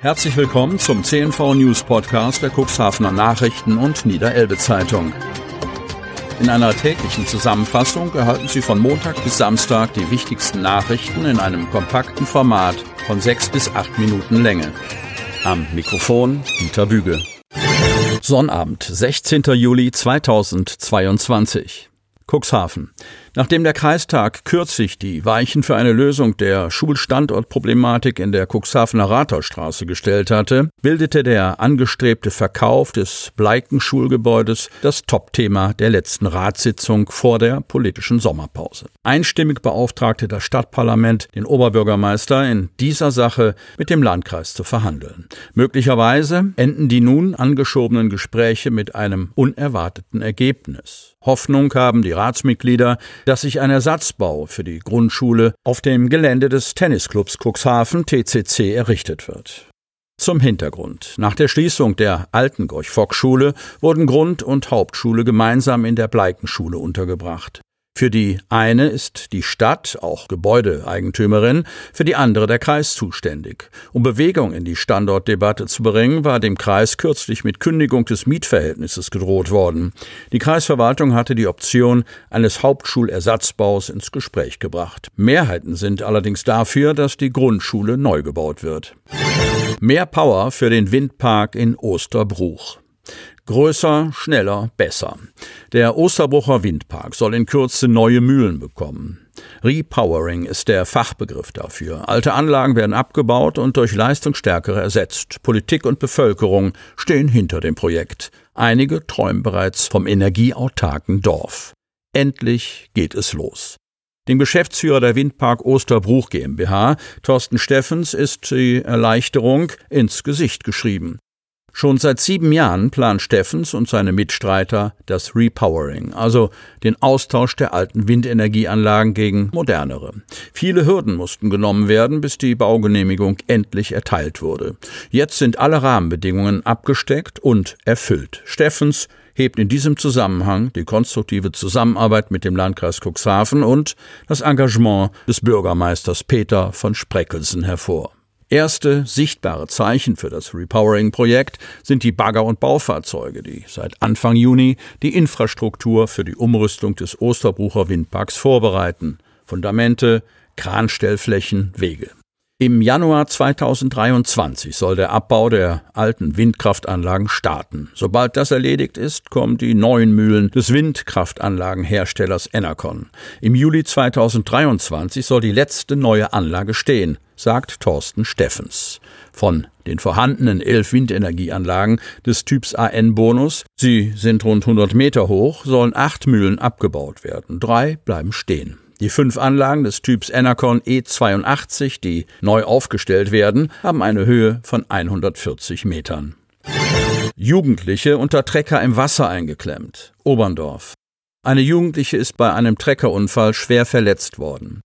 Herzlich willkommen zum CNV News Podcast der Cuxhavener Nachrichten und Niederelbe Zeitung. In einer täglichen Zusammenfassung erhalten Sie von Montag bis Samstag die wichtigsten Nachrichten in einem kompakten Format von sechs bis acht Minuten Länge. Am Mikrofon Dieter Büge. Sonnabend, 16. Juli 2022. Cuxhaven. Nachdem der Kreistag kürzlich die Weichen für eine Lösung der Schulstandortproblematik in der Cuxhavener Rathausstraße gestellt hatte, bildete der angestrebte Verkauf des Bleiken Schulgebäudes das Topthema der letzten Ratssitzung vor der politischen Sommerpause. Einstimmig beauftragte das Stadtparlament den Oberbürgermeister in dieser Sache mit dem Landkreis zu verhandeln. Möglicherweise enden die nun angeschobenen Gespräche mit einem unerwarteten Ergebnis. Hoffnung haben die Ratsmitglieder, dass sich ein Ersatzbau für die Grundschule auf dem Gelände des Tennisclubs Cuxhaven TCC errichtet wird. Zum Hintergrund. Nach der Schließung der alten Gorch-Fock-Schule wurden Grund- und Hauptschule gemeinsam in der Bleikenschule untergebracht. Für die eine ist die Stadt, auch Gebäudeeigentümerin, für die andere der Kreis zuständig. Um Bewegung in die Standortdebatte zu bringen, war dem Kreis kürzlich mit Kündigung des Mietverhältnisses gedroht worden. Die Kreisverwaltung hatte die Option eines Hauptschulersatzbaus ins Gespräch gebracht. Mehrheiten sind allerdings dafür, dass die Grundschule neu gebaut wird. Mehr Power für den Windpark in Osterbruch. Größer, schneller, besser. Der Osterbrucher Windpark soll in Kürze neue Mühlen bekommen. Repowering ist der Fachbegriff dafür. Alte Anlagen werden abgebaut und durch leistungsstärkere ersetzt. Politik und Bevölkerung stehen hinter dem Projekt. Einige träumen bereits vom energieautarken Dorf. Endlich geht es los. Dem Geschäftsführer der Windpark Osterbruch GmbH, Thorsten Steffens, ist die Erleichterung ins Gesicht geschrieben. Schon seit sieben Jahren planen Steffens und seine Mitstreiter das Repowering, also den Austausch der alten Windenergieanlagen gegen modernere. Viele Hürden mussten genommen werden, bis die Baugenehmigung endlich erteilt wurde. Jetzt sind alle Rahmenbedingungen abgesteckt und erfüllt. Steffens hebt in diesem Zusammenhang die konstruktive Zusammenarbeit mit dem Landkreis Cuxhaven und das Engagement des Bürgermeisters Peter von Spreckelsen hervor. Erste sichtbare Zeichen für das Repowering-Projekt sind die Bagger- und Baufahrzeuge, die seit Anfang Juni die Infrastruktur für die Umrüstung des Osterbrucher Windparks vorbereiten. Fundamente, Kranstellflächen, Wege. Im Januar 2023 soll der Abbau der alten Windkraftanlagen starten. Sobald das erledigt ist, kommen die neuen Mühlen des Windkraftanlagenherstellers Enercon. Im Juli 2023 soll die letzte neue Anlage stehen, sagt Thorsten Steffens. Von den vorhandenen elf Windenergieanlagen des Typs AN-Bonus, sie sind rund 100 Meter hoch, sollen acht Mühlen abgebaut werden. Drei bleiben stehen. Die fünf Anlagen des Typs Enercon E82, die neu aufgestellt werden, haben eine Höhe von 140 Metern. Jugendliche unter Trecker im Wasser eingeklemmt. Oberndorf. Eine Jugendliche ist bei einem Treckerunfall schwer verletzt worden.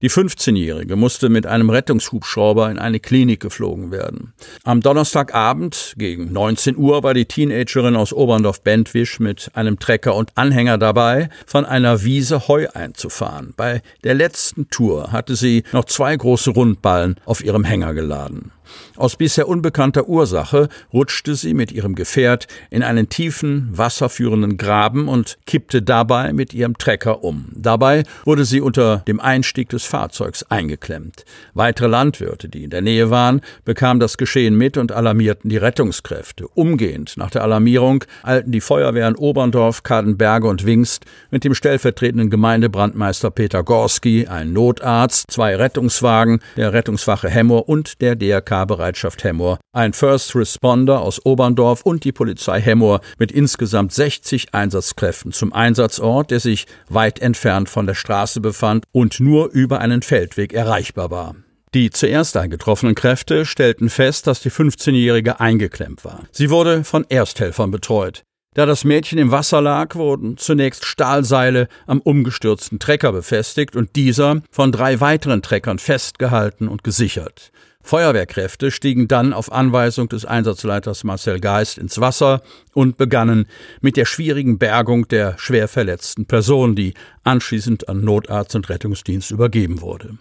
Die 15-Jährige musste mit einem Rettungshubschrauber in eine Klinik geflogen werden. Am Donnerstagabend gegen 19 Uhr war die Teenagerin aus Oberndorf-Bentwisch mit einem Trecker und Anhänger dabei, von einer Wiese Heu einzufahren. Bei der letzten Tour hatte sie noch zwei große Rundballen auf ihrem Hänger geladen. Aus bisher unbekannter Ursache rutschte sie mit ihrem Gefährt in einen tiefen, wasserführenden Graben und kippte dabei mit ihrem Trecker um. Dabei wurde sie unter dem Einstieg des Fahrzeugs eingeklemmt. Weitere Landwirte, die in der Nähe waren, bekamen das Geschehen mit und alarmierten die Rettungskräfte. Umgehend nach der Alarmierung eilten die Feuerwehren Oberndorf, Kadenberge und Wingst mit dem stellvertretenden Gemeindebrandmeister Peter Gorski, ein Notarzt, zwei Rettungswagen, der Rettungswache Hemmoor und der DRK Bereitschaft Hemmoor, ein First Responder aus Oberndorf und die Polizei Hemmoor mit insgesamt 60 Einsatzkräften zum Einsatzort, der sich weit entfernt von der Straße befand und nur über einen Feldweg erreichbar war. Die zuerst eingetroffenen Kräfte stellten fest, dass die 15-Jährige eingeklemmt war. Sie wurde von Ersthelfern betreut. Da das Mädchen im Wasser lag, wurden zunächst Stahlseile am umgestürzten Trecker befestigt und dieser von drei weiteren Treckern festgehalten und gesichert. Feuerwehrkräfte stiegen dann auf Anweisung des Einsatzleiters Marcel Geist ins Wasser und begannen mit der schwierigen Bergung der schwer verletzten Person, die anschließend an Notarzt und Rettungsdienst übergeben wurde.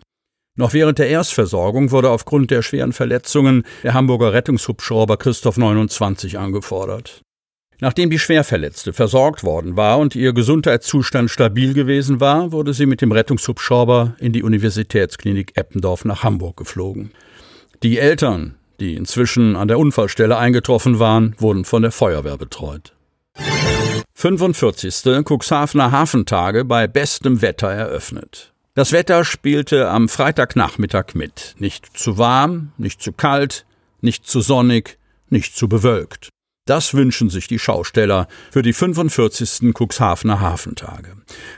Noch während der Erstversorgung wurde aufgrund der schweren Verletzungen der Hamburger Rettungshubschrauber Christoph 29 angefordert. Nachdem die Schwerverletzte versorgt worden war und ihr Gesundheitszustand stabil gewesen war, wurde sie mit dem Rettungshubschrauber in die Universitätsklinik Eppendorf nach Hamburg geflogen. Die Eltern, die inzwischen an der Unfallstelle eingetroffen waren, wurden von der Feuerwehr betreut. 45. Cuxhavener Hafentage bei bestem Wetter eröffnet. Das Wetter spielte am Freitagnachmittag mit. Nicht zu warm, nicht zu kalt, nicht zu sonnig, nicht zu bewölkt. Das wünschen sich die Schausteller für die 45. Cuxhavener Hafentage.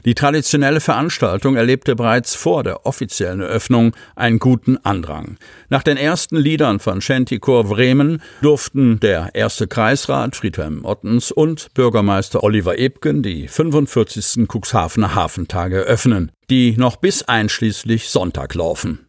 Die traditionelle Veranstaltung erlebte bereits vor der offiziellen Eröffnung einen guten Andrang. Nach den ersten Liedern von Chanticor Bremen durften der erste Kreisrat Friedhelm Ottens und Bürgermeister Oliver Ebken die 45. Cuxhavener Hafentage eröffnen, die noch bis einschließlich Sonntag laufen.